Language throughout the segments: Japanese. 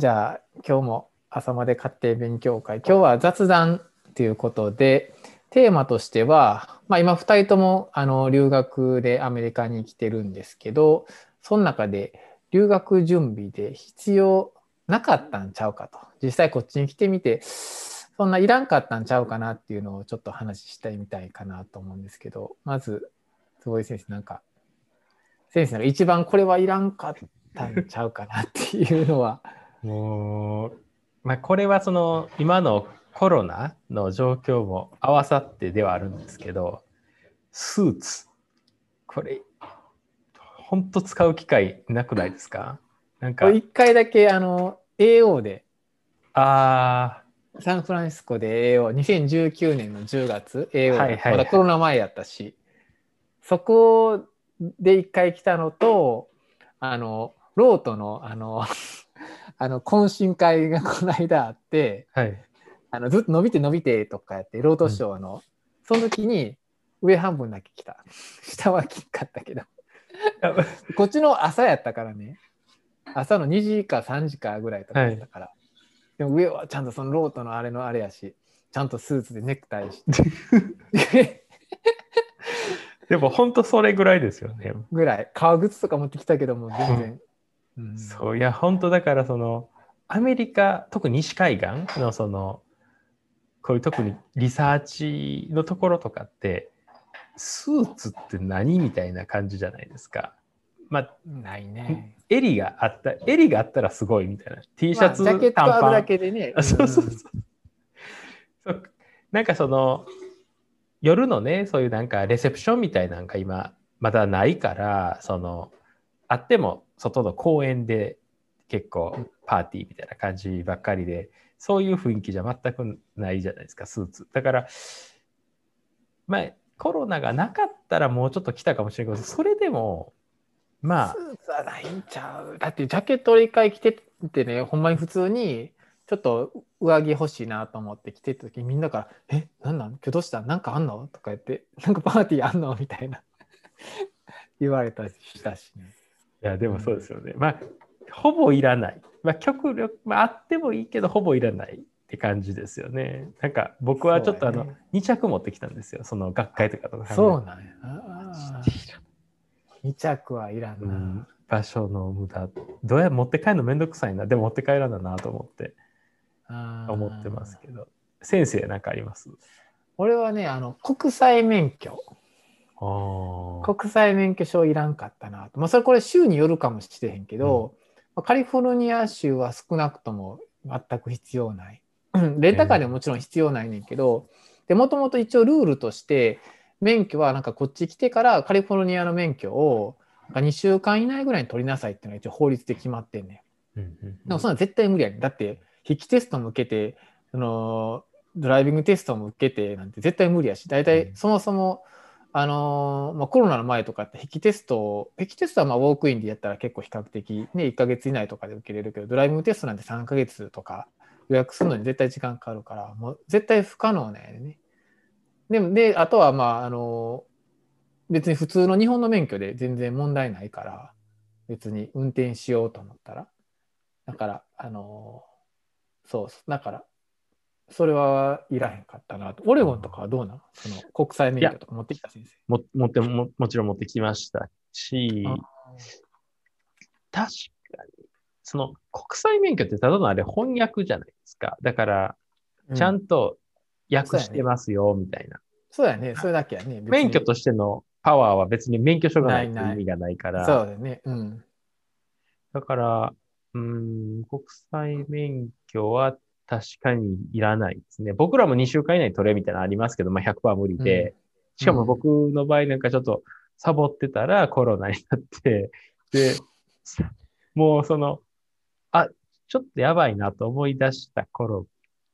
じゃあ今日も朝まで家庭勉強会今日は雑談ということでテーマとしては、まあ、今2人ともあの留学でアメリカに来てるんですけどその中で留学準備で必要なかったんちゃうかと実際こっちに来てみてそんないらんかったんちゃうかなっていうのをちょっと話してみたいかなと思うんですけどまず坪井先生なんか先生が一番これはいらんかったんちゃうかなっていうのは。もう、まあ、これはその今のコロナの状況も合わさってではあるんですけど、スーツ、これ、本当使う機会なくないですか？なんか。一回だけあの AO で、ああ。サンフランシスコで AO、2019年の10月、AO はいはい、まだコロナ前やったし、そこで一回来たのと、あの、ロートの、あの、あの懇親会がこの間あって、はい、あのずっと伸びて伸びてとかやってロートショーの、うん、その時に上半分だけ来た。下はきっかったけど。こっちの朝やったからね。朝の2時か3時かぐらいとかやったから、はい、でも上はちゃんとそのロートのあれのあれやしちゃんとスーツでネクタイして。でも本当それぐらいですよね。ぐらい。革靴とか持ってきたけども、全然。うん、そういや、本当だからその、アメリカ、特に西海岸のその、こういう特にリサーチのところとかって、スーツって何みたいな感じじゃないですか。まあ、ないね。襟があった、襟があったらすごいみたいな。T シャツ、まあ、ジャケットあるだけでね。そうそうそう。なんかその、夜のね、そういうなんかレセプションみたいなんか今、まだないから、その、あっても外の公園で結構パーティーみたいな感じばっかりで、そういう雰囲気じゃ全くないじゃないですか、スーツ。だから、まあ、コロナがなかったらもうちょっと来たかもしれないけど、それでも、まあ。スーツはないんちゃう。だってジャケットを一回着ててね、ほんまに普通に、ちょっと上着欲しいなと思って来てた時にみんなから「えなんなん？今日どうした？なんかあんの?」とか言って「なんかパーティーあんの?」みたいな 言われたりしたしね。いやでもそうですよね。まあほぼいらない。まあ極力、まあ、あってもいいけどほぼいらないって感じですよね。なんか僕はちょっとあの、ね、2着持ってきたんですよ。その学会とかとか。そうなんや。2着はいらんな、うん、場所の無駄。どうや持って帰るのめんどくさいな。でも持って帰らんだなと思って。思ってますけど先生何かあります？俺はねあの国際免許国際免許証いらんかったなと、まあ、それこれ州によるかもしれへんけど、うん、カリフォルニア州は少なくとも全く必要ない。レンタカーでももちろん必要ないねんけど、でもともと一応ルールとして免許はなんかこっち来てからカリフォルニアの免許を2週間以内ぐらいに取りなさいっていうのが一応法律で決まってんねん。うんうんうん、でもそんな絶対無理やねん。だって筆記テストも受けて、そのドライビングテストも受けてなんて絶対無理やし、大体そもそも、あのまあ、コロナの前とかって筆記テスト、筆記テストはまあウォークインでやったら結構比較的、ね、1ヶ月以内とかで受けれるけど、ドライビングテストなんて3ヶ月とか予約するのに絶対時間かかるから、もう絶対不可能なんやね。で、で、あとはまあ、あの別に普通の日本の免許で全然問題ないから、別に運転しようと思ったら。だから、あのそうだからそれはいらへんかったなと。オレゴンとかはどうなのその国際免許とか持ってきた先生。も持ってももちろん持ってきましたし、確かに、その国際免許ってただのあれ翻訳じゃないですか。だから、ちゃんと訳してますよ、みたいな。そうやね、それだけやね。免許としてのパワーは別に免許証がないと意味がないから。そうだね。うん。だから、うん、国際免許は確かにいらないですね。僕らも2週間以内取れみたいなのありますけど、まあ100%無理で、うん、しかも僕の場合なんかちょっとサボってたらコロナになって、で、もうその、あ、ちょっとやばいなと思い出した頃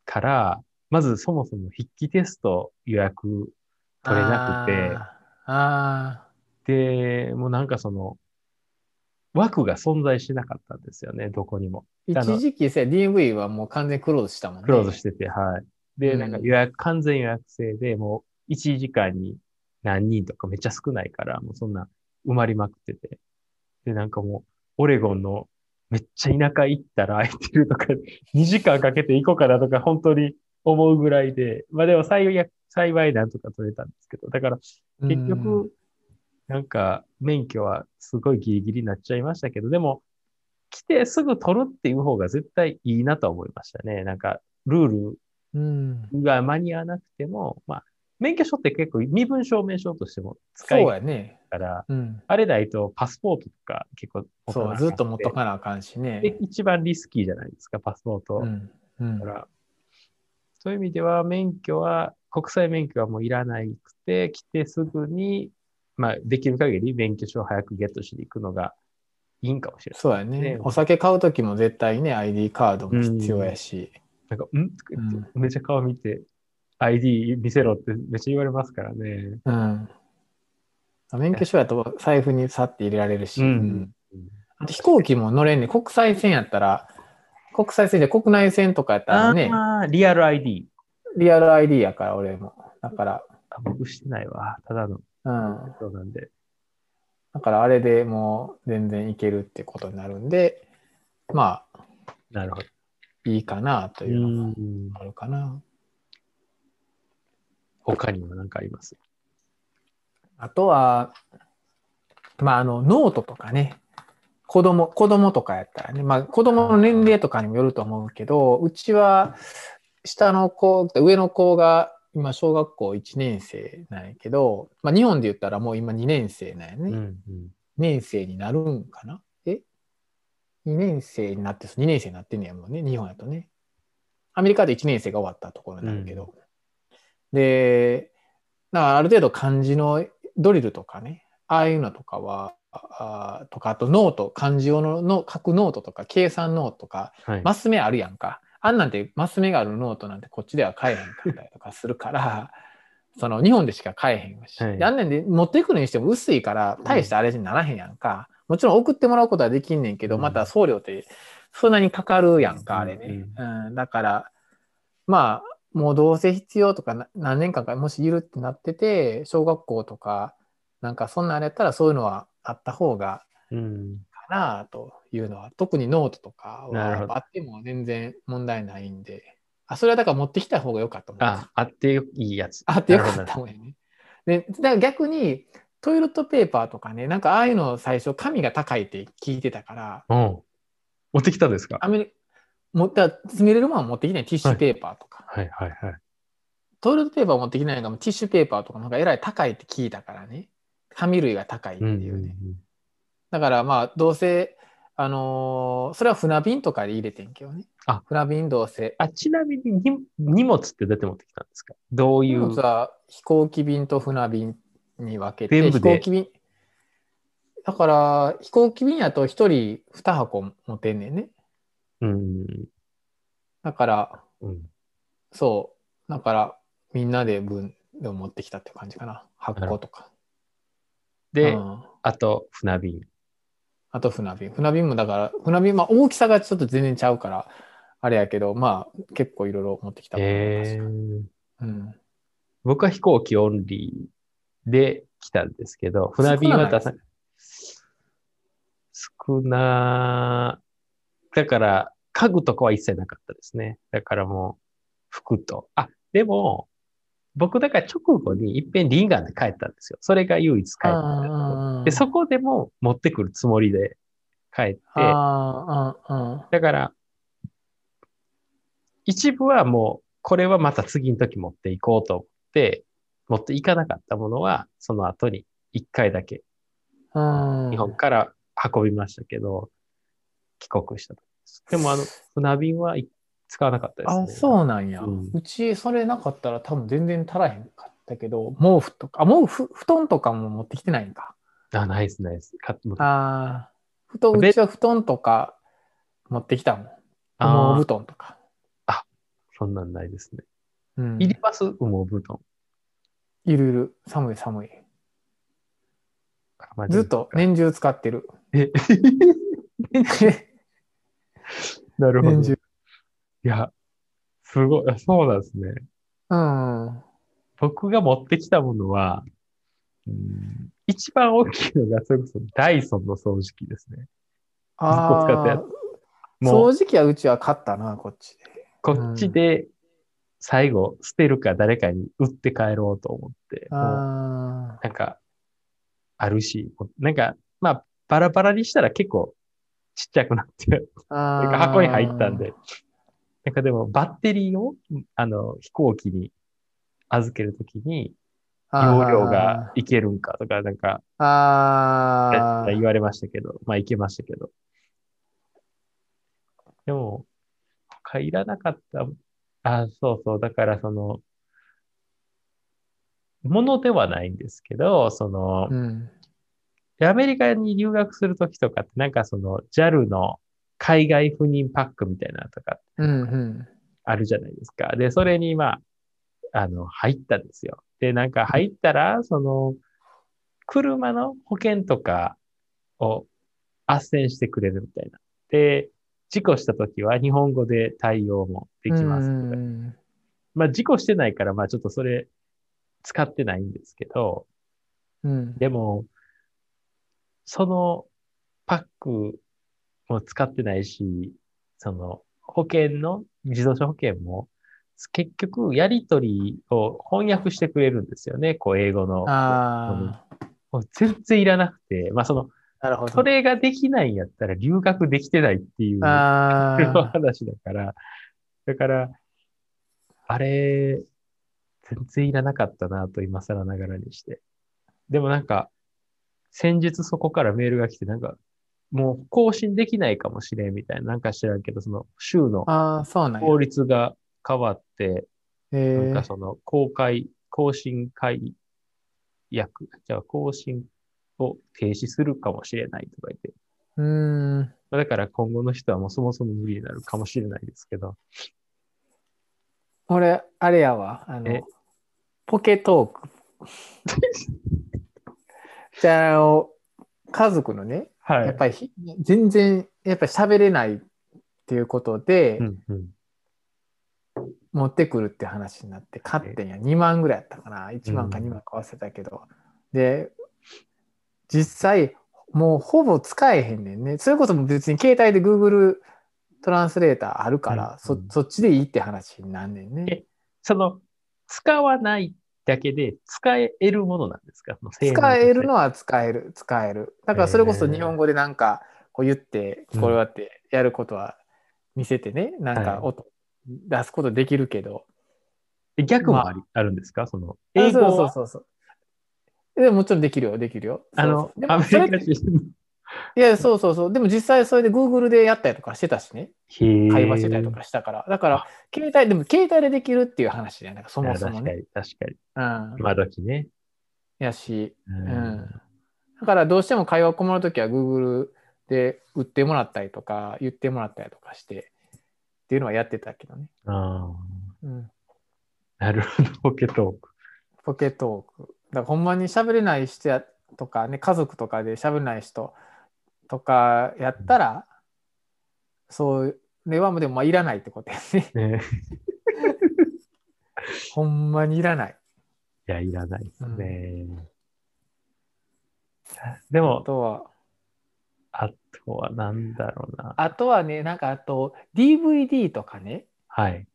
から、まずそもそも筆記テスト予約取れなくて、あで、もうなんかその、枠が存在しなかったんですよね、どこにも。一時期さ、DMV はもう完全クローズしたもんね。クローズしてて、はい。で、なんか予約、完全予約制で、もう1時間に何人とかめっちゃ少ないから、もうそんな埋まりまくってて。で、なんかもう、オレゴンのめっちゃ田舎行ったら空いてるとか、2時間かけて行こうかなとか、本当に思うぐらいで、まあでも幸い、幸いなんとか取れたんですけど、だから結局、なんか免許はすごいギリギリになっちゃいましたけど、でも、来てすぐ取るっていう方が絶対いいなと思いましたね。なんか、ルールが間に合わなくても、まあ、免許証って結構身分証明書としても使えるから、うん、あれないとパスポートとか結構そう、ずっと持っとかなあかんしね。で、一番リスキーじゃないですか、パスポート。うんうん、だからそういう意味では免許は、国際免許はもういらなくて、来てすぐに、まあ、できる限り免許証を早くゲットしに行くのがいいんかもしれない、そうやね。お酒買うときも絶対ね、ID カードも必要やし。なんか、ん、うん、めっちゃ顔見て、ID 見せろってめっちゃ言われますからね。うん。免許証やと財布にさって入れられるし。うん。あと飛行機も乗れんね。国際線やったら、国際線で国内線とかやったらね。ああ、リアル ID。リアル ID やから、俺も。だから。僕してないわ。ただの。うん。そうなんで。だからあれでもう全然いけるってことになるんで、まあ、なるほど。いいかなというのがあるかな。他には何かあります？あとは、まあ、あの、ノートとかね、子供、子供とかやったらね、まあ、子供の年齢とかにもよると思うけど、うちは、下の子、上の子が今、小学校1年生なんやけど、まあ、日本で言ったらもう今2年生なんやね。うんうん、2年生になるんかな？え ?2 年生になって、2年生になってんねやもんね、日本やとね。アメリカで1年生が終わったところになるけど。で、だからある程度漢字のドリルとかね、ああいうのとかは、あとか、あとノート、漢字用のの書くノートとか、計算ノートとか、はい、マス目あるやんか。あんなんてマス目があるノートなんてこっちでは買えへんかったりとかするから、その日本でしか買えへんし、はい、あんなんで持っていくのにしても薄いから、大してあれにならへんやんか。うん、もちろん送ってもらうことはできんねんけど、また送料ってそんなにかかるやんか、あれね。うん、うん、だから、まあ、もうどうせ必要とか何年間かもしいるってなってて、小学校とか、なんかそんなんやったらそういうのはあった方がかなというのは、うん、特にノートとかはあっても全然問題ないんで、あ、それはだから持ってきた方が良かったあ、あっていいやつ。あってよかったもんね。で、だから逆にトイレットペーパーとかね、なんかああいうの最初紙が高いって聞いてたから。うん。持ってきたんですか？アメリもった詰めれるものは持ってきないティッシュペーパーとか。はい、はい、はいはいトイレットペーパー持ってきないのがティッシュペーパーとかなんかえらい高いって聞いたからね。紙類が高いっていうね。うんうんうん、だからまあどうせ、あのー、それは船便とかで入れてんけどね。あ、船便どうせ。あ、ちなみに荷物ってどうやって持ってきたんですか？どういう？荷物は飛行機便と船便に分けて、飛行機便。だから飛行機便やと1人2箱持ってんねんね。うん。だから、うん、そう。だから、みんなで分で持ってきたって感じかな。発個とか。で、うん、あと、船便。あと船便。船便もだから、船便、まあ大きさがちょっと全然ちゃうから、あれやけど、まあ結構いろいろ持ってきたと思います。えー、うん、僕は飛行機オンリーで来たんですけど、船便は出さ少なだから、家具とかは一切なかったですね。だからもう、服と。あ、でも、僕だから直後にいっぺんリンガンで帰ったんですよ。それが唯一帰ったで、そこでも持ってくるつもりで帰って、だから、一部はもう、これはまた次の時持っていこうと思って、持っていかなかったものは、その後に一回だけ、日本から運びましたけど、帰国したでもあの、船便は使わなかったです、ね、あ、そうなんや、うん、うちそれなかったら多分全然足らへんかったけど、毛布とか、あ、毛布、布団とかも持ってきてないんか。あ、ないです、ないです。ああ、布団、うちは布団とか持ってきたもん。羽毛布団とか。あ、そんなんないですね。うん、いります？羽毛布団。いるいる。寒い寒い。ずっと年中使ってる。え なるほど。いや、すごい、そうなんですね。うん。僕が持ってきたものは、うん、一番大きいのが、それこそダイソンの掃除機ですね。ああ、掃除機はうちは買ったな、こっちで。こっちで最後捨てるか誰かに売って帰ろうと思って、あなんかあるし、なんかまあバラバラにしたら結構ちっちゃくなって、あ。なんか箱に入ったんで。なんかでもバッテリーをあの飛行機に預けるときに容量がいけるんかとかなんかああ。言われましたけど、まあいけましたけど。でも、他いらなかった。あ、そうそう。だからその、ものではないんですけど、そのう、ん。アメリカに留学するときとかって、なんかその JAL の海外赴任パックみたいなのとかうんうん。あるじゃないですか。で、それにまあ、あの、入ったんですよ。で、なんか入ったら、その、車の保険とかを斡旋してくれるみたいな。で、事故したときは日本語で対応もできますうとか。んまあ、事故してないから、まあちょっとそれ使ってないんですけど、うん。でも、そのパックも使ってないし、その保険の、自動車保険も、結局やりとりを翻訳してくれるんですよね、こう英語の。あもう全然いらなくて、まあその、あ。なるほど。それができないんやったら留学できてないっていう。話だから、だから、あれ、全然いらなかったなと今更ながらにして。でもなんか、先日そこからメールが来て、なんか、もう更新できないかもしれんみたいな、なんか知らんけど、その州の。法律が変わって、えなんかその公開、更新解約、じゃあ更新を停止するかもしれないとか言って、うーん。まあだから今後の人はもうそもそも無理になるかもしれないですけど、俺、あれやわ。あえ？の、ポケトーク。じゃあ、あの家族のね、はい。やっぱりひ全然、やっぱり喋れないっていうことで、うんうん。持ってくるって話になって、買ってんや。2万ぐらいやったかな。1万か2万か忘れたけど。で、実際、もうほぼ使えへんねんね。それこそ別に携帯で Google トランスレーターあるから、うんそそっちでいいって話になんねんねえ。その、使わないだけで使えるものなんですか？使えるのは使える、使える。だからそれこそ日本語でなんかこう言って、うんこうやってやることは見せてね、なんかはい音出すことできるけど。え逆もまああるんですか？その、あそう英語は？そうそうそう。でももちろんできるよ、できるよ。あのアメリカ人。いや、そうそうそう。でも実際それで Google でやったりとかしてたしね。会会話してたりとかしたから。だから、携帯、でも携帯でできるっていう話じゃないか、そもそもね。確かに、確かに。うん。今時ね。やし、ううん。だからどうしても会話困るときは Google で売ってもらったりとか、言ってもらったりとかして、っていうのはやってたけどね。あうん。あ、なるほど、ポケトーク。ポケトーク。だからほんまに喋れない人やとかね、家族とかで喋れない人とかやったら、そう、れはもうでもまあいらないってことやね。ね、ほんまにいらない。いや、いらないですね。でもあ、とは、あとはなんだろうな。あとはね、なんかあと DVD とかね、はい。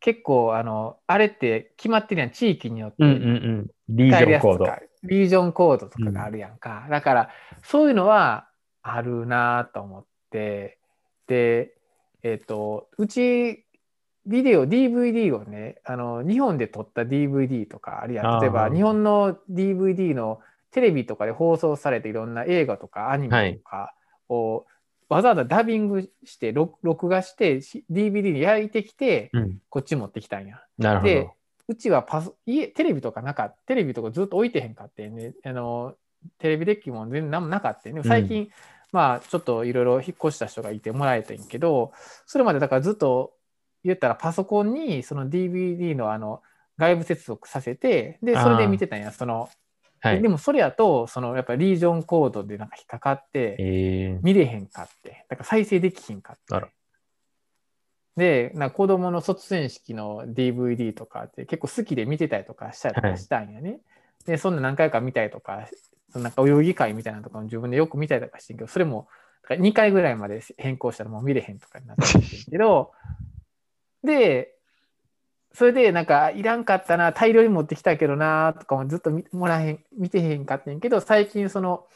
結構あの、あれって決まってるやん、地域によって。うんうんうん。リージョンコード。リージョンコードとかがあるやんか。だから、そういうのはあるなと思って、で、えっ、と、うち、ビデオ、DVD をね、あの、日本で撮った DVD とかあるやん。例えば、日本の DVD のテレビとかで放送されていろんな映画とかアニメとかを、わざわざダビングして、録録画して、し DVD に焼いてきて、うん。こっち持ってきたんや。なるほでど。うちはパソ家テレビとかなかテレビとかずっと置いてへんかってねあのテレビデッキも全然何もなかったね最近、まあちょっといろいろ引っ越した人がいてもらえたんやけどそれまでだからずっと言ったらパソコンにその DVD のあの外部接続させてでそれで見てたんやその、はい。で。もそれやとそのやっぱりリージョンコードでなんか引っかかってえー、見れへんかってだから再生できひんかって。でな子供の卒園式の DVD とかって結構好きで見てたりとかしたりとかしたんやね、でそんな何回か見たりとかそのなんか泳ぎ会みたいなのとかも自分でよく見たりとかしてんけどそれも2回ぐらいまで変更したらもう見れへんとかになってるけど、で、それでなんかいらんかったな、大量に持ってきたけどなとかもずっと見もらへん、見てへんかってんけど、最近その、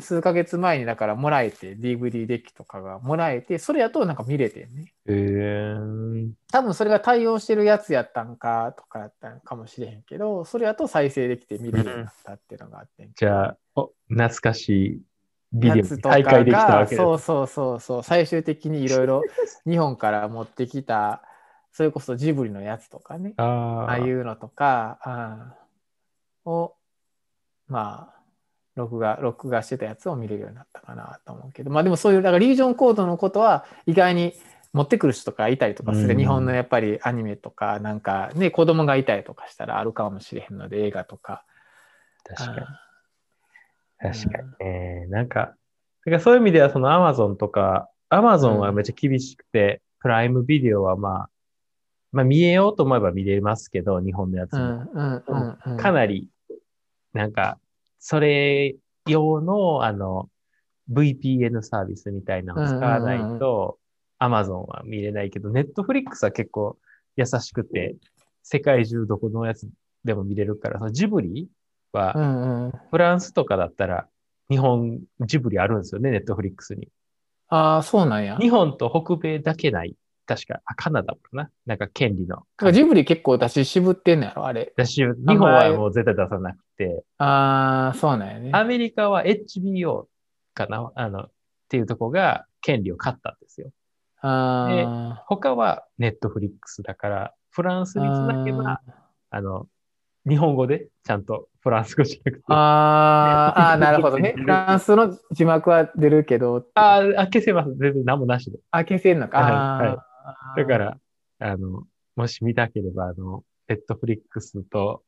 数ヶ月前にだからもらえて、DVD デッキとかがもらえて、それやとなんか見れてんね。へえ。多分それが対応してるやつやったんかとかやったんかもしれへんけど、それやと再生できて見れるようになったっていうのがあってんじゃあ、お、懐かしいビデオ大会できたわけ。そうそうそうそう、最終的にいろいろ日本から持ってきた、それこそジブリのやつとかね、あああいあ。うのとか、あーを、まあ、録画、録画してたやつを見れるようになったかなと思うけど、まあでもそういう、だからリージョンコードのことは意外に持ってくる人とかいたりとかする、うん日本のやっぱりアニメとか、なんかね、子供がいたりとかしたらあるかもしれへんので、映画とか。確かに。あ確かにね。なんか、だからそういう意味ではその Amazon とか、Amazon はめっちゃ厳しくて、プライムビデオはまあ、まあ見えようと思えば見れますけど、日本のやつも。かなり、なんか、それ用の、あの、VPN サービスみたいなのを使わないと、Amazon は見れないけど、Netflix は結構優しくて、世界中どこのやつでも見れるから、そのジブリうは、んうん。フランスとかだったら、日本、ジブリあるんですよね、Netflix に。ああ、そうなんや。日本と北米だけない。確か、あ、カナダもかな。なんか権利の。ジブリ結構私渋ってんのやろ、あれ。だし、日本はもう絶対出さなくて、ああ、そうなんやね。アメリカは HBO かな？あの、っていうとこが権利を買ったんですよ。あ他は Netflix だから、フランスにつなげば、あの、日本語でちゃんとフランス語じゃなくて、ああなるほどね。フランスの字幕は出るけど、あーあ、消せます。全然何もなしで。あ、消せんのか。はいだか、ら、あの、もし見たければ、あの、Netflix と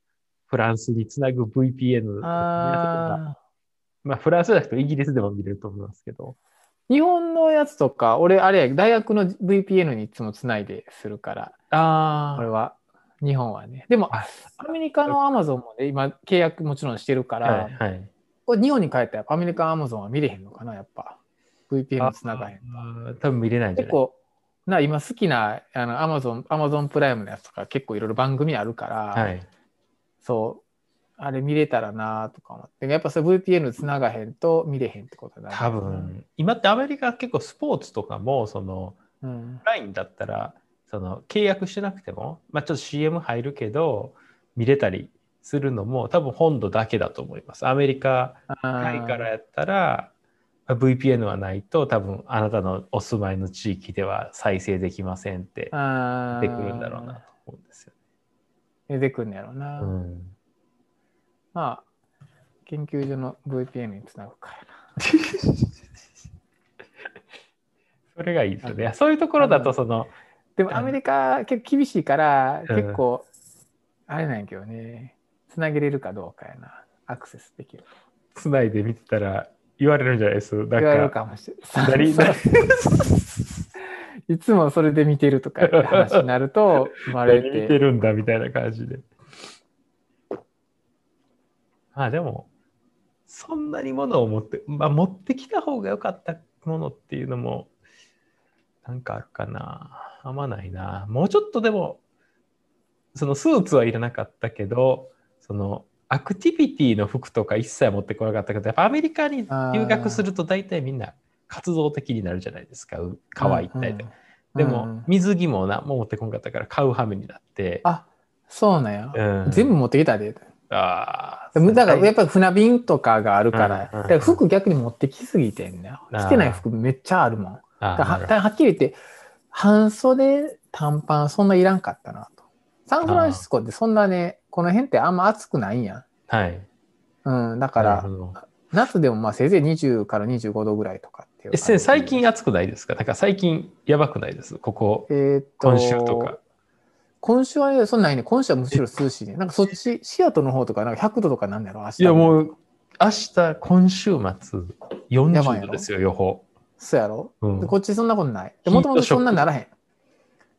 フランスにつなぐ VPN あまあ、フランスじゃなくてイギリスでも見れると思いますけど。ー日本のやつとか、俺、あれや、大学の VPN にいつもつないでするから、あ俺は、日本はね。でも、あアメリカの Amazon もね、今、契約もちろんしてるから、はい、はい。これ日本に帰ったら、アメリカ Amazon は見れへんのかな、やっぱ。VPN つながへん多分見れないんじゃない？結構、な今好きなあの Amazon、Amazon プライムのやつとか結構いろいろ番組あるから、はい。そう、あれ見れたらなとか思って、やっぱそれ VPN つながへんと見れへんってことだね。多分、今ってアメリカ結構スポーツとかも、その、うん。LINE だったら、その、契約してなくても、まあちょっと CM 入るけど、見れたりするのも、多分本土だけだと思います。アメリカ、あタイーからやったら、まあ VPN はないと、多分あなたのお住まいの地域では再生できませんって出てくるんだろうなと思うんですよ。出てくるんやろうな。うん。まあ、研究所の VPN につなぐから それがいいですよね。そういうところだと、その、でもアメリカ結構厳しいから、うん結構、あれなんやけどね、つなげれるかどうかやな。アクセスできる。つないで見てたら言われるんじゃない？です言われるか、かもしれ何ない。いつもそれで見てるとか話になると、生まれ何見てて。るんだみたいな感じで。まあでも、そんなにものを持って、まあ持ってきた方が良かったものっていうのも、なんかあるかな。あんまないな。もうちょっとでも、そのスーツはいらなかったけど、そのアクティビティの服とか一切持ってこなかったけど、やっぱアメリカに留学すると大体みんな活動的になるじゃないですか。う川行ったりで。うんでもうん、水着もな、もう持ってこんかったから買う羽目になって。あ、そうなんや。うん全部持ってきたで。あだからやっぱぱり船便とかがあるから、うんうんだから服逆に持ってきすぎてんね着てない服めっちゃあるもん。ははっきり言って、半袖、短パンそんないらんかったなと。サンフランシスコってそんなね、この辺ってあんま暑くないんやん。はい。うん、だから夏でもまあせいぜい20から25度ぐらいとかっていうえ、最近暑くないですか？なんか最近やばくないです？ここ、えーっと、今週とか。今週はね、そんなんないね。今週はむしろ涼しいね。なんかそっち、シアトルの方とかなんか100度とかなんだろ？う、明日。いやもう、明日、今週末、やばい40やろ度ですよ、予報。そうやろ、うんでこっちそんなことない。もともとそんなならへん。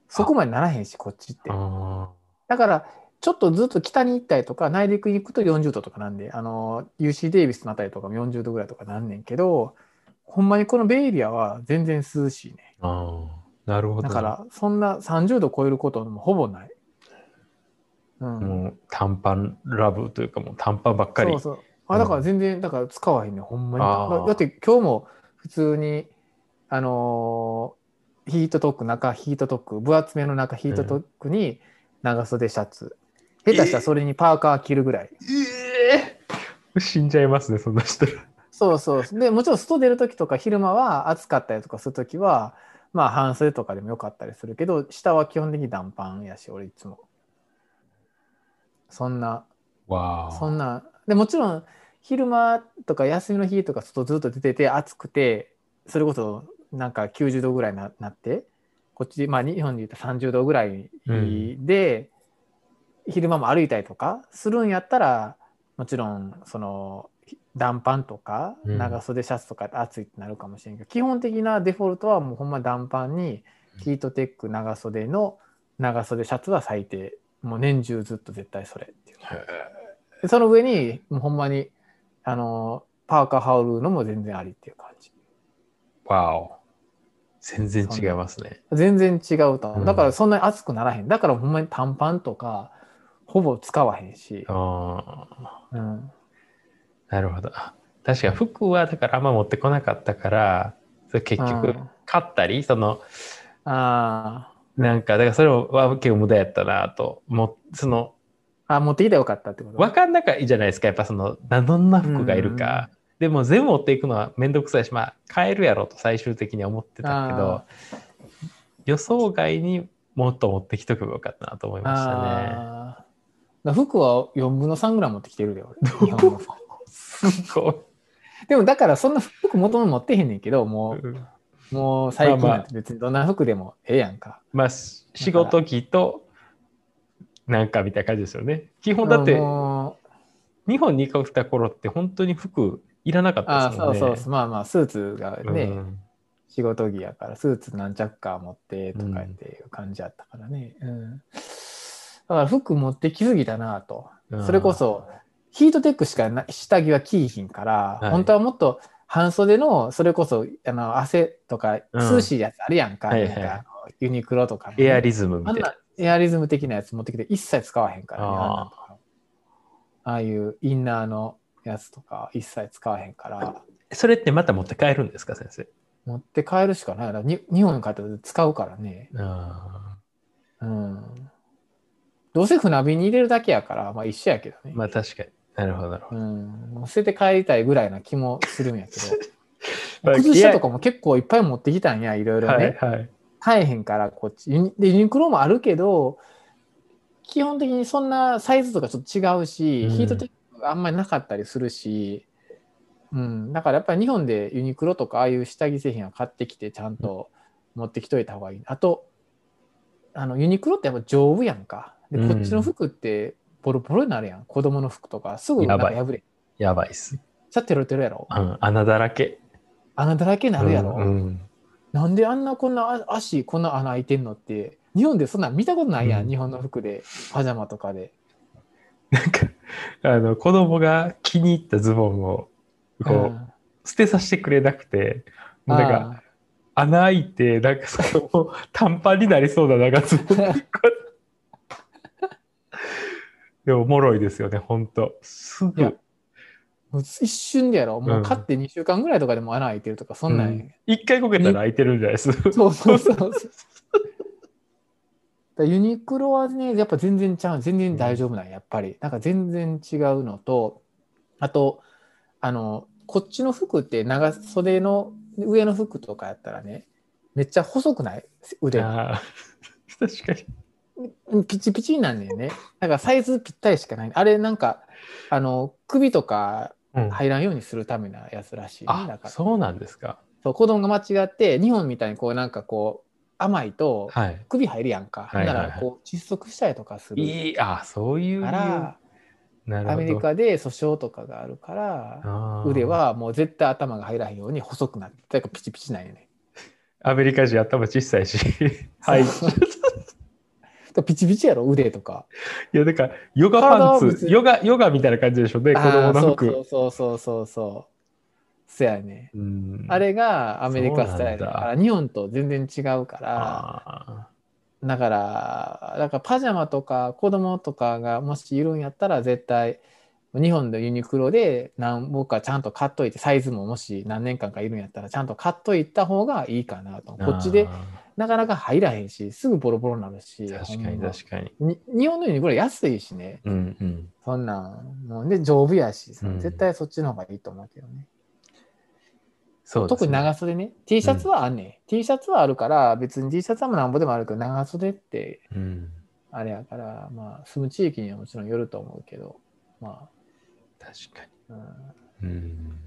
そこまでならへんし、こっちって。あだから、ちょっとずっと北に行ったりとか、内陸に行くと40度とかなんで、あの、UC デイビスのあたりとかも40度ぐらいとかなんねんけど、ほんまにこのベイエリアは全然涼しいね。ああ、なるほど。だから、そんな30度超えることもほぼない。うん。もう短パンラブというかもう短パンばっかり。そうそう。あ、だから全然、だから使わへんね、ほんまに。だだって今日も普通に、あのーヒートトック、中ヒートトック、分厚めの中ヒートトックに長袖シャツ。下手したらそれにパーカー着るぐらい。ええ死んじゃいますね、そんな人ら。そうそう。で、もちろん外出るときとか昼間は暑かったりとかするときは、まあ半袖とかでもよかったりするけど、下は基本的に短パンやし、俺いつも。そんな、わそんな。で、もちろん昼間とか休みの日とか外ずっと出てて暑くて、それこそなんか90度ぐらいにななって、こっち、まあ日本で言ったら30度ぐらいで、昼間も歩いたりとかするんやったら、もちろんその短パンとかうん。長袖シャツとか暑いってなるかもしれんけど、基本的なデフォルトはもうほんま短パンにヒートテック長袖の長袖シャツは最低。もう年中ずっと絶対それっていう。でその上にもうほんまにあのパーカー羽織るのも全然ありっていう感じ。わお。全然違いますね。全然違うとう。んだからそんなに暑くならへん。だからほんまに短パンとかほぼ使わへんし、ああ、うん、なるほど。あ確か服はだからあんま持ってこなかったから、それ結局うん。買ったり、その、あなんか、だからそれは結構無駄やったなと、もう、その、ーあ持ってきたらよかったってこと？分かんなかいいじゃないですか、やっぱその、などんな服がいるか。でも全部持っていくのはめんどくさいし、まあ、買えるやろうと最終的には思ってたけどあ、予想外にもっと持ってきとけばよかったなと思いましたね。だ服は4分の3ぐらい持ってきてるで俺。日本の服。すごい。でもだからそんな服元々持ってへんねんけどもうもう最近なんて別にどんな服でもええやんか。まあ、し仕事着と、なんかみたいな感じですよね。基本だって、もう。日本に行った頃って本当に服いらなかったあですもんね。そうそうそう。まあまあスーツがね、うん。仕事着やからスーツ何着か持ってとかっていう感じやったからね、うんだから服持ってきすぎたなと、うんそれこそヒートテックしかな下着は着いひんから、はい本当はもっと半袖のそれこそあの汗とかうん涼しいやつあるやんか,、ユニクロとかのね、エアリズムみたいな。エアリズム的なやつ持ってきて一切使わへんからね。あーあいうインナーのやつとか一切使わへんから、それってまた持って帰るんですか、先生？持って帰るしかないな。に日本に帰ったら使うからね。あうん。どうせ船便に入れるだけやから、まあ一緒やけどね。ーまあ確かに。なるほど、なるほど。うん。捨てて帰りたいぐらいな気もするんやけ まあど。靴下とかも結構いっぱい持ってきたんや、いろいろはいね。はい。買えへんから、こっち。ユニで、ユニクロもあるけど、基本的にそんなサイズとかちょっと違うし、うんヒートテックがあんまりなかったりするし、うん、だからやっぱり日本でユニクロとかああいう下着製品は買ってきてちゃんと持ってきといた方がいい。あと、あのユニクロってやっぱ丈夫やんか。で、うんこっちの服ってボロボロになるやん。子供の服とかすぐなんか破れ。やばいっす。ちゃってるてるやろ。うん、穴だらけ。穴だらけになるやろ。うんうんなんであんなこんなあ足こんな穴開いてんのって日本でそんなん見たことないやん、うん日本の服でパジャマとかで。なんか、あの、子供が気に入ったズボンを、こう、うん捨てさせてくれなくて、なんか、穴開いて、なんかその、短パンになりそうな長ズボン。でも、おもろいですよね、ほんと。すぐ。もう一瞬でやろもううん買って2週間ぐらいとかでも穴開いてるとかそんなんやん、一回こけたら開いてるんじゃないですか。そうそうそうそう。だユニクロはねやっぱ全然ちゃう全然大丈夫なんややっぱりなんか全然違うのとあとあのこっちの服って長袖の上の服とかやったらねめっちゃ細くない？腕が 確かに。ピチピチになんねんね。だからサイズぴったりしかない。あれなんか、あの、首とかうん入らんようにするためなやつらしい、ね。だあ、からそうなんですか。そう子供が間違って、日本みたいにこうなんかこう、甘いとはい。首入るやんか。はいだからこう窒息したりとかするいい、あ、そういう。から、なるほど。アメリカで訴訟とかがあるから、腕はもう絶対頭が入らへんように細くなって、ピチピチなんよね。アメリカ人頭小さいし。はい。ピチピチやろ、腕とか。や、なんか、ヨガパンツ、ヨガ、ヨガみたいな感じでしょうね、子供の服。そうそうそうそうそう。そやね。うん。あれがアメリカスタイルだから、日本と全然違うから、あだから、だからパジャマとか子供とかがもしいるんやったら絶対日本のユニクロで何僕はちゃんと買っといてサイズももし何年間かいるんやったらちゃんと買っといた方がいいかなと。ーこっちであなかなか入らへんしすぐボロボロになるしー確かに確かに。に日本のユニクロ安いしねうんうん。そんなんもうで丈夫やしさ、うん絶対そっちの方がいいと思うけどね。そうね特に長袖ね T シャツはあんねん、T シャツはあるから別に T シャツはなんぼでもあるけど長袖ってうん。あれやから、まあ、住む地域にはもちろんよると思うけど、ま確かあ、に。うん。い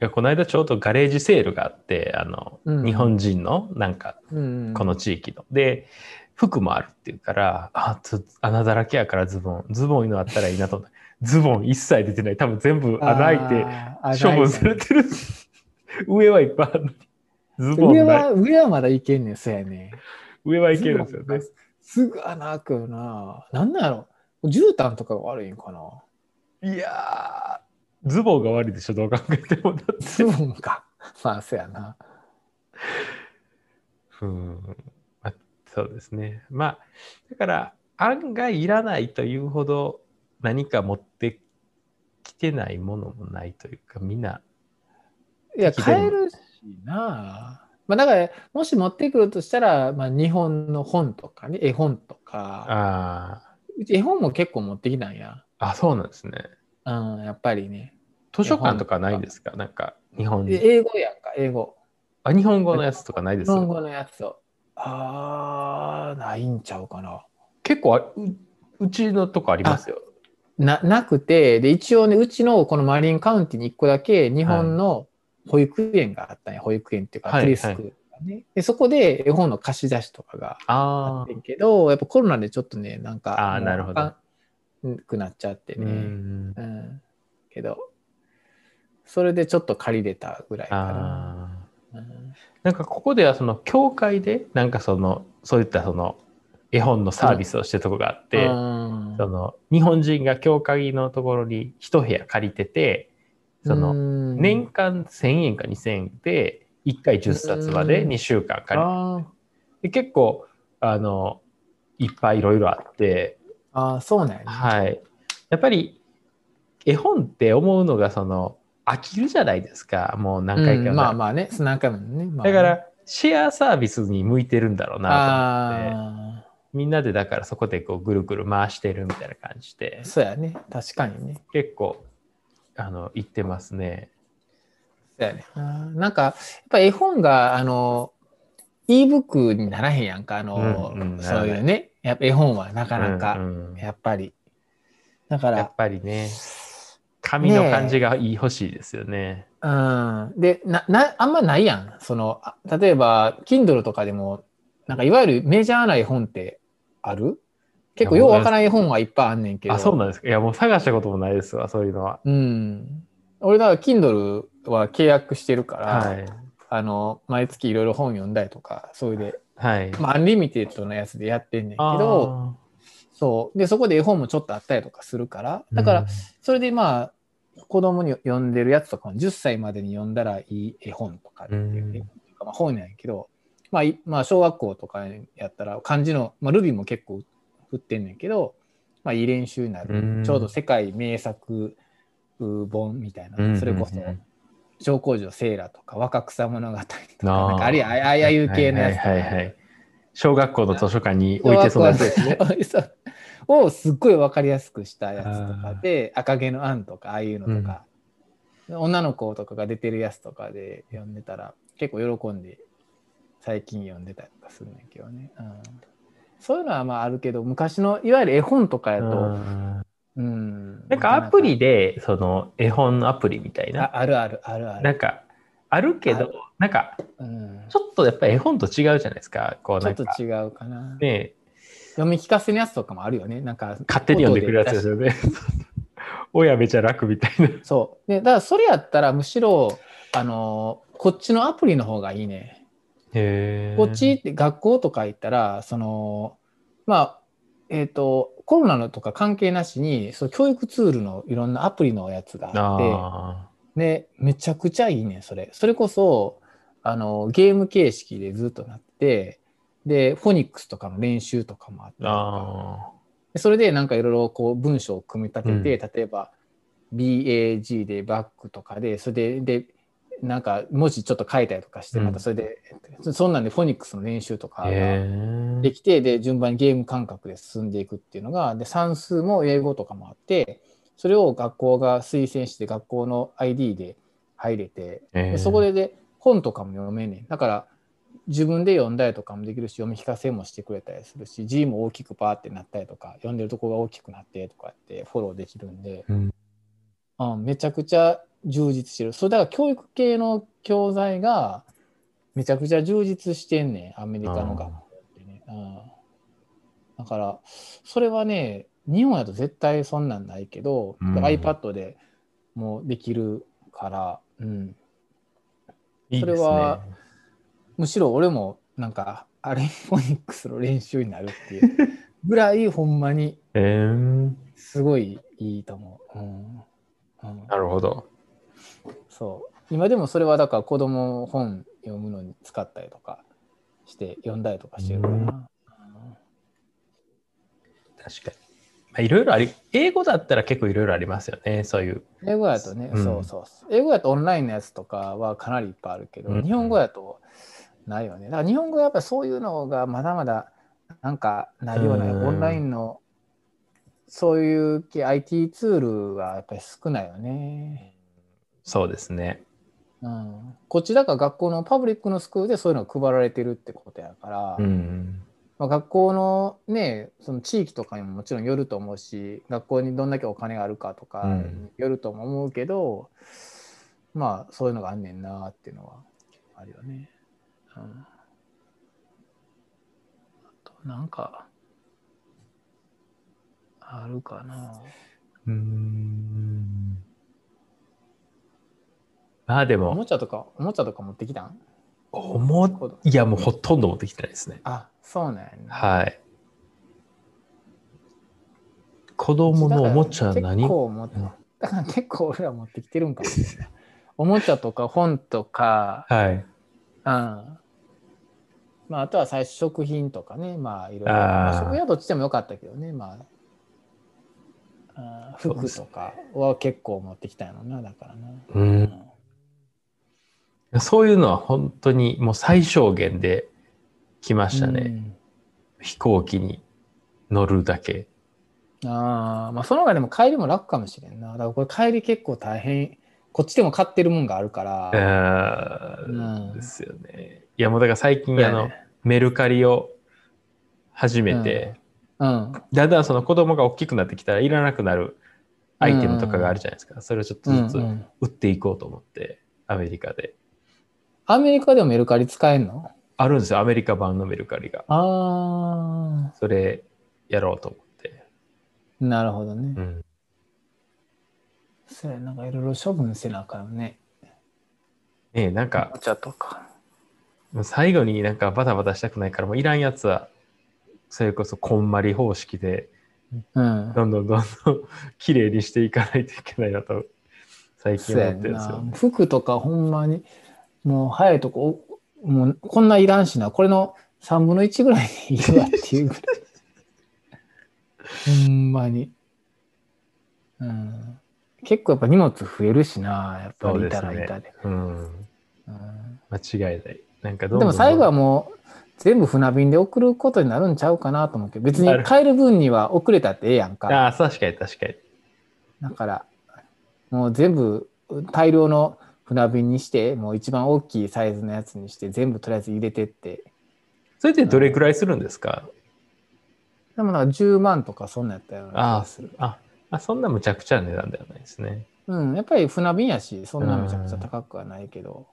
や、この間ちょうどガレージセールがあって、あの、うん日本人のなんか、うん。この地域の。で、服もあるっていうから、あ、つ穴だらけやからズボン、ズボンいうのあったらいいなと思って、ズボン一切出てない。多分全部穴開いて処分されてる。上はいっぱいある。ズボ上ンない。は、上はまだいけんねん、そうやね。上はいけるんですよね。すぐ穴開くよな。なんなんやろ絨毯とかが悪いんかな。いやー、ズボンが悪いでしょ、どう考えても。だってズボンか。まあ、そうやな。うんまあ、そうですね。まあ、だから案外いらないというほど何か持ってきてないものもないというか、みんな、いや、買えるしな。まあ、だから、もし持ってくるとしたら、まあ、日本の本とかね、絵本とか。あうち絵本も結構持ってきたんや。あ、あ、そうなんですね。うん、やっぱりね。図書館とかないですか？なんか、日本でに。英語やんか、英語。あ、日本語のやつとかないです？日本語のやつを。あー、ないんちゃうかな。結構あう、うちのとこありますよ。ななくて、で、一応ね、うちのこのマリンカウンティに1個だけ日本の保育園があったんや、保育園っていうか、はいプリスクールがね、で。そこで絵本の貸し出しとかがああってんけど、やっぱコロナでちょっとね、なんか、あーなるほどくなっちゃってね。ん。うん。けど、それでちょっと借りれたぐらいかな。なんかここではその教会でなんかそのそういったその絵本のサービスをしてるとこがあって、うん。その日本人が教会のところに一部屋借りててそのうん。年間1000円か2000円で1回10冊までうん。2週間借りあー。て結構あのいっぱいいろいろあって。あー、そうなんやね。はい。やっぱり絵本って思うのがその飽きるじゃないですかもう何回か、うんまあまあね、何回もね。まあねだからシェアサービスに向いてるんだろうなと思って。あみんなでだからそこでこうぐるぐる回してるみたいな感じであ、そうやね。確かにね。結構あの言ってますね。そうやね。なんか、やっぱ絵本が、あの、e-book にならへんやんか、あの、うんうんそういうね。やっぱ絵本はなかなか、うんうんやっぱり。だからやっ、ぱりね紙の感じがいい欲しいですよね。うん。で、な、な、あんまないやん。その、あ例えば、Kindle とかでも、なんかいわゆるメジャーな絵本ってある？結構ようわからん絵本はいっぱいあんねんけど。あそうなんですかいやもう探したこともないですわそういうのは。うん。俺だから Kindle は契約してるから、はいあの、毎月いろいろ本読んだりとか、それで、はい。まあ、アンリミテッドのやつでやってんねんけど、そう。で、そこで絵本もちょっとあったりとかするから、だから、うんそれでまあ、子供に読んでるやつとかも10歳までに読んだらいい絵本とかっていうね、まあ、本なんやけど、まあ、いまあ、小学校とかやったら漢字の、まあ、ルビーも結構振ってんねんけど、まあ、いい練習になる。うん。ちょうど世界名作本みたいな、うん。それこそうん。うんうん、長工場セーラとか若草物語とか、なんかあるいはあああいう系のやつとか。はいはいはいはい小学校の図書館に置いてそうなやつですね。をすっごい分かりやすくしたやつとかで赤毛のアンとかああいうのとか、女の子とかが出てるやつとかで読んでたら結構喜んで最近読んでたりとかするんだけどね、うん、そういうのはまああるけど昔のいわゆる絵本とかやと、うんうん、なんかアプリでその絵本のアプリみたいな。ああるあるあるある、なんかあるけどなんかうん、ちょっとやっぱり絵本と違うじゃないですか。こうちょっとなんか違うかな、ね読み聞かせのやつとかもあるよねなんか勝手に読んでくるやつですよね。親めちゃ楽みたいな。そう。で、だからそれやったらむしろ、あのーこっちのアプリの方がいいね。こっちって学校とか行ったら、その、まあ、えっ、と、コロナのとか関係なしに、そう教育ツールのいろんなアプリのやつがあって、あね、めちゃくちゃいいね、それ。それこそ、あの、ゲーム形式でずっとなって、で、フォニックスとかの練習とかもあって、あでそれでなんかいろいろこう文章を組み立てて、例えば BAG でバックとかで、それで、で、なんか文字ちょっと書いたりとかして、うんまたそれで、そんなんでフォニックスの練習とかあ。が。できて、で、順番にゲーム感覚で進んでいくっていうのが、で、算数も英語とかもあって、それを学校が推薦して、学校の ID で入れて、そこでで本とかも読めんねん。だから、自分で読んだりとかもできるし、読み聞かせもしてくれたりするし、字も大きくパーってなったりとか、読んでるとこが大きくなってとかってフォローできるんで、うんうん、めちゃくちゃ充実してる。それだから教育系の教材がめちゃくちゃ充実してんねん、アメリカの学校ってね。うん、だから、それはね、日本だと絶対そんなんないけど、うん iPad でもうできるから、うん、いいですそれはね。むしろ俺もなんか、アレンフォニックスの練習になるっていう ぐらい、ほんまにえー、すごいいいと思う。うんうんなるほど。そう。今でもそれはだから子供本読むのに使ったりとかして読んだりとかしてるかな。確かに。まあ、いろいろあり、英語だったら結構いろいろありますよね。そういう。英語だとね、うんそうそうそう。英語だとオンラインのやつとかはかなりいっぱいあるけど、うん日本語だとないよね。だから日本語はやっぱりそういうのがまだまだなんかないような、うんオンラインのそういう系 IT ツールはやっぱり少ないよね。そうですね。うん、こっちだから学校のパブリックのスクールでそういうのが配られてるってことやから、うん。まあ、学校のねその地域とかにももちろんよると思うし学校にどんだけお金があるかとかよるとも思うけど、まあそういうのがあんねんなっていうのはあるよね。うん、あとなんかあるかな。うーん。まあでおも、もちゃとかおもちゃとか持ってきたん？おも、いやもうほとんど持ってきてないですね。あそうなんやね。はい。子供のおもちゃは何？結構だから結構俺ら持ってきてるんかもしれない。おもちゃとか本とか、はい。うん。まあ、あとは最初食品とかね、まあいろいろ。まあ食品はどっちでもよかったけどね、まあ。あー服とかは結構持ってきたのな、だからな。う。うんんそういうのは本当にもう最小限で来ましたね。うん飛行機に乗るだけ。ああ、まあその方がでも帰りも楽かもしれんな。だからこれ帰り結構大変。こっちでも買ってるもんがあるから。うんですよね。いやもうだから最近あの、メルカリを始めて、うん。だんだんその子供が大きくなってきたらいらなくなるアイテムとかがあるじゃないですか。それをちょっとずつうんうん売っていこうと思って、アメリカで。アメリカでもメルカリ使えんの？あるんですよ、アメリカ版のメルカリが。あそれやろうと思って。あ、なるほどね。うん。そうや、なんかいろいろ処分せなあかんね。ねえなんかお、茶とか。最後になんかバタバタしたくないから、もういらんやつは、それこそこんまり方式で、うん。どんどんどんどん綺麗にしていかないといけないなと、最近思ってるんですよな。。服とかほんまに、もう早いとこ、おもうこんないらんしな、これの3分の1ぐらいでいいわっていうぐらい。ほんまに。うん。結構やっぱ荷物増えるしな、やっぱりいたらいたで。うん。うん間違いない。なんかどんどんでも最後はもう全部船便で送ることになるんちゃうかなと思うけど、別に帰る分には遅れたってええやんか。ああ、確かに確かに。だから、もう全部大量の船便にして、もう一番大きいサイズのやつにして、全部とりあえず入れてって。それってどれくらいするんですか？でもなんか10万とかそんなんやったような気する。あ、あ、そんなむちゃくちゃな値段ではないですね。うん、やっぱり船便やし、そんなめちゃくちゃ高くはないけど、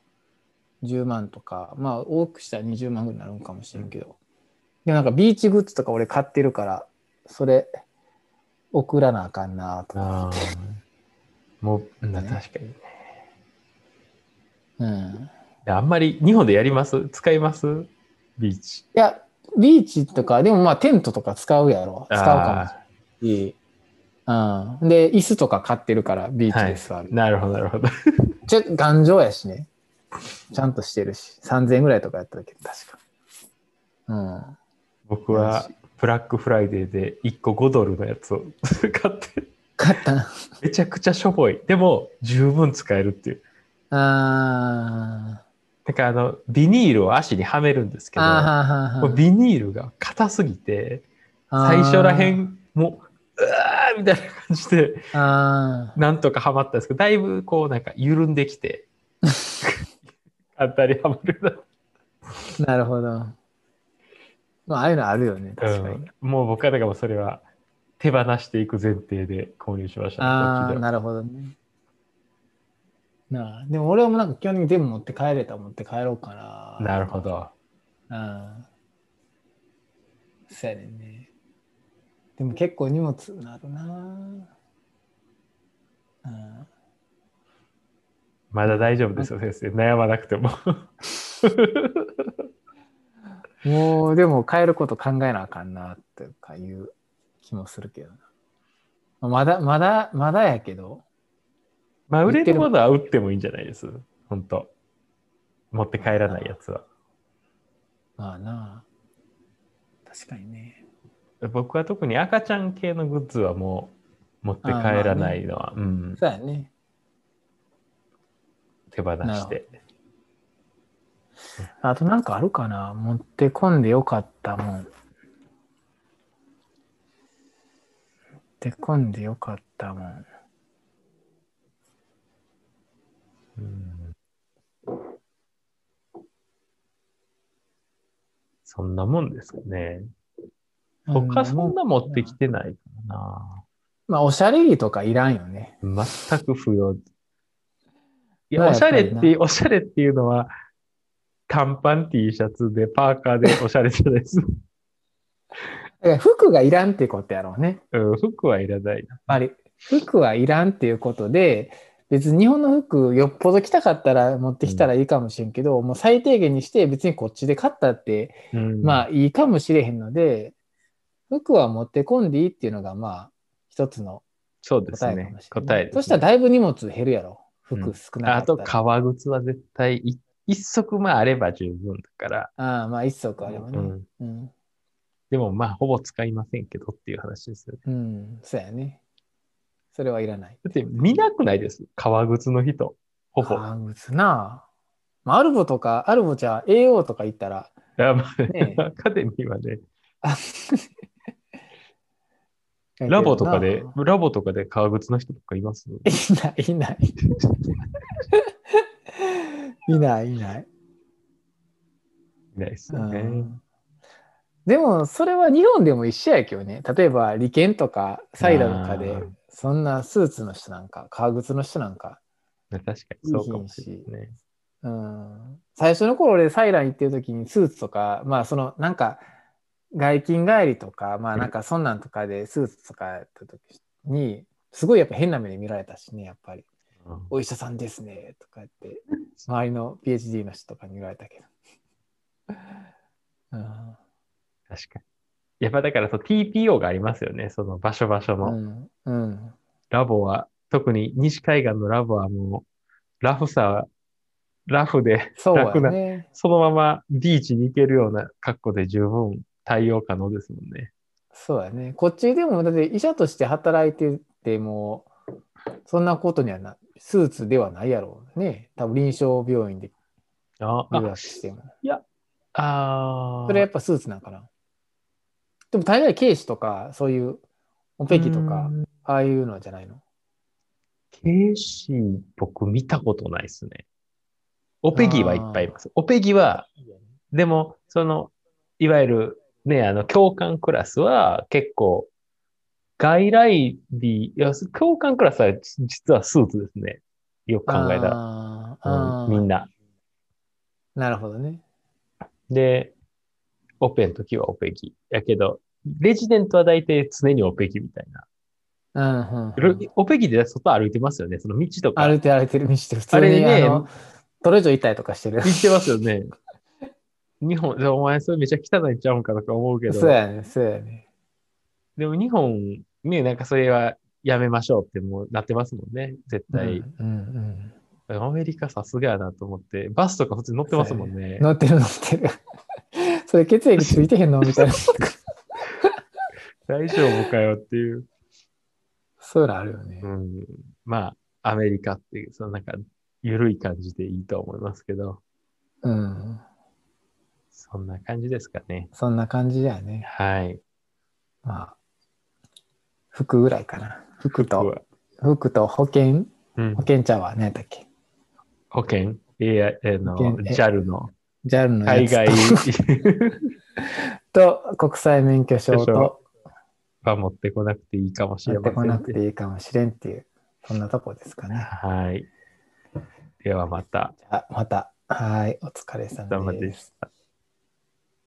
10万とか、まあ多くしたら20万ぐらいになるんかもしれんけど。でもなんかビーチグッズとか俺買ってるから、それ送らなあかんなとか。ああ。もう、うんね確かにね。うん。であんまり日本でやります？使います？ビーチ。いや、ビーチとか、でもまあテントとか使うやろ。使うかもしれんし。うん。で、椅子とか買ってるから、ビーチで座る。なるほど、なるほど。ちょ頑丈やしね。ちゃんとしてるし。3000円ぐらいとかやったけど、確か。うん。僕はブラックフライデーで1個5ドルのやつを 買って、買ったな。めちゃくちゃしょぼい。でも、十分使えるっていう。あなんかあの、ビニールを足にはめるんですけー。ど、ビニールが硬すぎて、最初らへ。ん、もう、うわーみたいな感じで、なんとかはまったんですけど、だいぶこうなんか緩んできて、簡単にはまるな。あーなるほど。まあ、ああいうのあるよね、確かに。うんもう僕はだからそれは手放していく前提で購入しましたね、ああ、なるほどね。なあ、でも俺はもうなんか基本的に全部持って帰れたら持って帰ろうかな。なるほ。ど。うん。そうやねんね。でも結構荷物になるな。うん。まだ大丈夫ですよ、先生。悩まなくても。もうでも帰ること考えなあかんなってかいう気もするけどな。まだ、まだ、まだやけど。まあ、売れるものは売ってもいいんじゃないです？本当持って帰らないやつは。まあなあ。確かにね。僕は特に赤ちゃん系のグッズはもう持って帰らないのは、うん、そうやね。手放して。あとなんかあるかな？持ってこんでよかったもん。持ってこんでよかったもん。うんそんなもんですかね。他そんな持ってきてないかな。まあ、おしゃれ着とかいらんよね。全く不要。いまあや、おしゃれって、おしゃれっていうのは、短パン T シャツでパーカーで おしゃれじゃないです。服がいらんってことやろうね。うん、服はいらないな。やっぱり服はいらんっていうことで、別に日本の服よっぽど着たかったら持ってきたらいいかもしれんけど、もう最低限にして別にこっちで買ったって、うん、まあいいかもしれへんので、服は持ってこんでいいっていうのがまあ一つのそうですね答えかもしれない。。答えです、ね。そしたらだいぶ荷物減るやろ。服少なかったら。あと、革靴は絶対い一足まああれば十分だから。ああ、まあ一足あればね。うん、うん。でもまあ、ほぼ使いませんけどっていう話ですよね。うん、そうやね。それはいらない。だって見なくないです。革靴の人。ほぼ。革靴なあ。まあ、アルボとか、アルボじゃ AO とか行ったら、いやまあねアカデミーはね、あ ラボとかで、ラボとかで革靴の人とかいます？いない、いない。いない、いない。いないですうよね。んでも、それは日本でも一緒やけどね。例えば、利権とか、サイダとかでそんなスーツの人なんか、革靴の人なんか、確かにそうかもしれないね。うん、最初の頃俺、サイラン行ってる時にスーツとか、まあ、その、なんか、外勤帰りとか、まあ、なんか、そんなんとかでスーツとかやった時に、すごいやっぱ変な目で見られたしね、やっぱり。うんお医者さんですね、とか言って、周りの PhD の人とかに言われたけど。うん確かに。やっぱだからそう TPO がありますよね。その場所場所うの。んうんラボは、特に西海岸のラボはもう、ラフさ、ラフでそう 楽な、やね。そのままビーチに行けるような格好で十分対応可能ですもんね。そうやね。こっちでも、だって医者として働いてても、そんなことにはな、スーツではないやろうね。多分臨床病院であ留学しても。あーそれやっぱスーツなんかな。でも大概警視とか、そういうオペキとか、うんああいうのじゃないの？警視、僕見たことないですね。オペギはいっぱいいます。オペギは、でも、その、いわゆる、ね、あの、教官クラスは結構、外来で、いや、教官クラスは実はスーツですね。よく考えたら。うんみんな。なるほどね。で、オペの時はオペギ。やけど、レジデントは大体常にオペギみたいな。うんうんうんルオペギで外歩いてますよね。その道とか。歩いて歩いてる道して普通にあれねトレジョ行ったりとかしてる。行ってますよね。日本、でお前それめっちゃ汚いんちゃうんかとか思うけど。そうやね、そうやね。でも日本、ね、なんかそれはやめましょうってもうなってますもんね。絶対。うんうんアメリカさすがやなと思って、バスとか普通に乗ってますもんね。乗ってる乗ってる。それ血液ついてへんのみたいな。大丈夫かよっていう。そういうのあるよねう。ん。まあ、アメリカっていう、そのなんか、ゆるい感じでいいと思いますけど、うん。そんな感じですかね。そんな感じだよね。はい。まあ、服ぐらいかな。服と、服と保険？うん保。険茶は何やったっけ？保険 ?AI の保険え JAL の ?JAL の海外 と、と国際免許証と、は持ってこなくていいかもしれません持ってこなくていいかもしれんっていう、そんなとこですかね。はい。ではまた。じゃあ、また。はい、お疲れ様様で。ですした。